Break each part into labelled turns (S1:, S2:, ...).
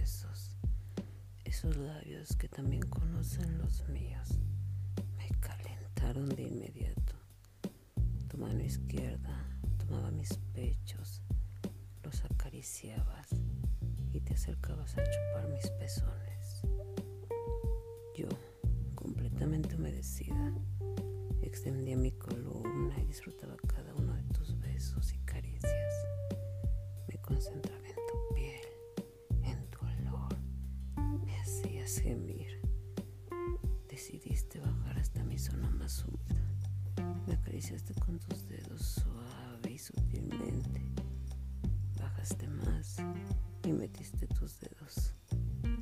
S1: besos, esos labios que también conocen los míos, me calentaron de inmediato. Tu mano izquierda tomaba mis pechos, los acariciabas y te acercabas a chupar mis pezones. Yo, completamente humedecida, extendía mi columna y disfrutaba cada uno de tus besos y caricias. Me concentraba en gemir. Decidiste bajar hasta mi zona más húmeda. Me acariciaste con tus dedos suave y sutilmente. Bajaste más y metiste tus dedos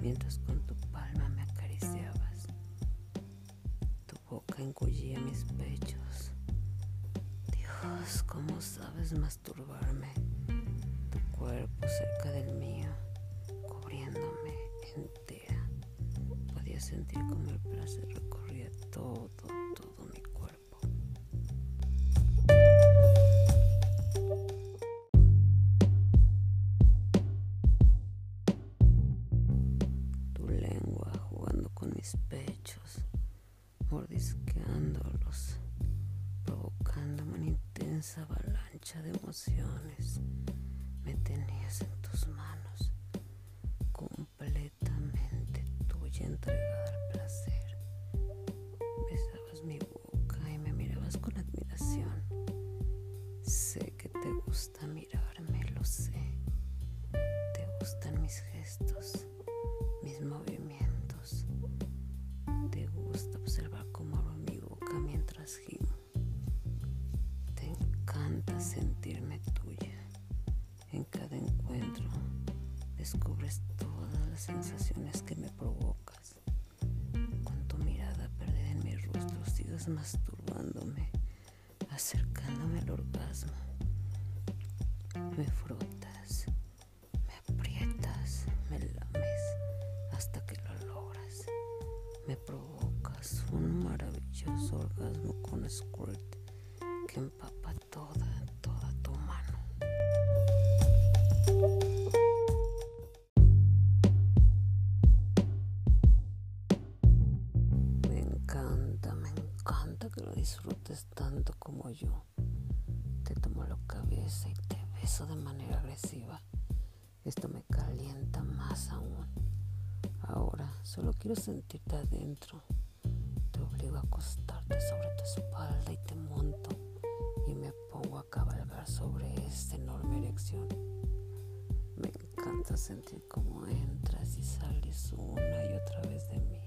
S1: mientras con tu palma me acariciabas. Tu boca engullía mis pechos. Dios, ¿cómo sabes masturbarme? Tu cuerpo cerca sentir como el placer recorría todo, todo mi cuerpo. Tu lengua jugando con mis pechos, mordisqueándolos, provocándome una intensa avalancha de emociones. Me tenías en tus manos, completamente tuya entregada Te encanta sentirme tuya. En cada encuentro descubres todas las sensaciones que me provocas. Con tu mirada perdida en mi rostro sigues masturbándome, acercándome al orgasmo. Me frotas, me aprietas, me lames hasta que lo logras. Me provocas un maravilloso orgasmo con squirt que empapa toda, toda tu mano. Me encanta, me encanta que lo disfrutes tanto como yo. Te tomo la cabeza y te beso de manera agresiva. Esto me calienta más aún. Ahora solo quiero sentirte adentro. A acostarte sobre tu espalda y te monto y me pongo a cabalgar sobre esta enorme erección. Me encanta sentir cómo entras y sales una y otra vez de mí.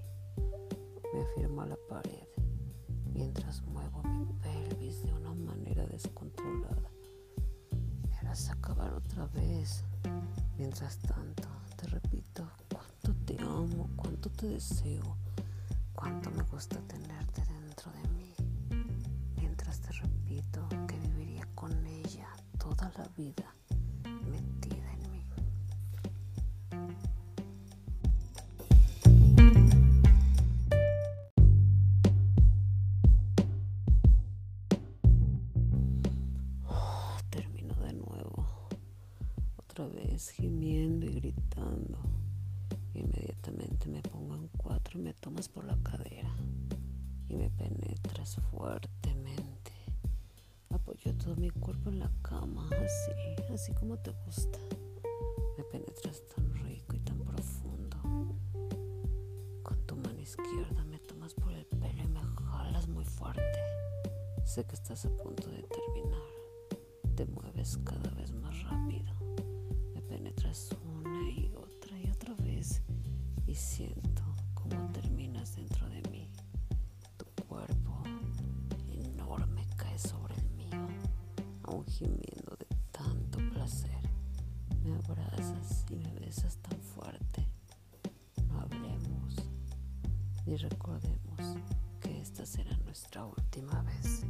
S1: Me afirmo a la pared mientras muevo mi pelvis de una manera descontrolada. Me harás acabar otra vez. Mientras tanto, te repito cuánto te amo, cuánto te deseo, cuánto me gusta tenerte dentro de mí. Mientras te repito que viviría con ella toda la vida metida en mí. Termino de nuevo, otra vez gimiendo y gritando. Inmediatamente me pongo en cuatro y me tomas por la cadera y me penetras fuertemente. Apoyo todo mi cuerpo en la cama, así, así como te gusta. Me penetras tan rico y tan profundo. Con tu mano izquierda me tomas por el pelo y me jalas muy fuerte. Sé que estás a punto de terminar. Te mueves cada vez más rápido. Me penetras una y otra y siento cómo terminas dentro de mí. Tu cuerpo enorme cae sobre el mío, aún gimiendo de tanto placer. Me abrazas y me besas tan fuerte. No hablemos ni recordemos que esta será nuestra última vez.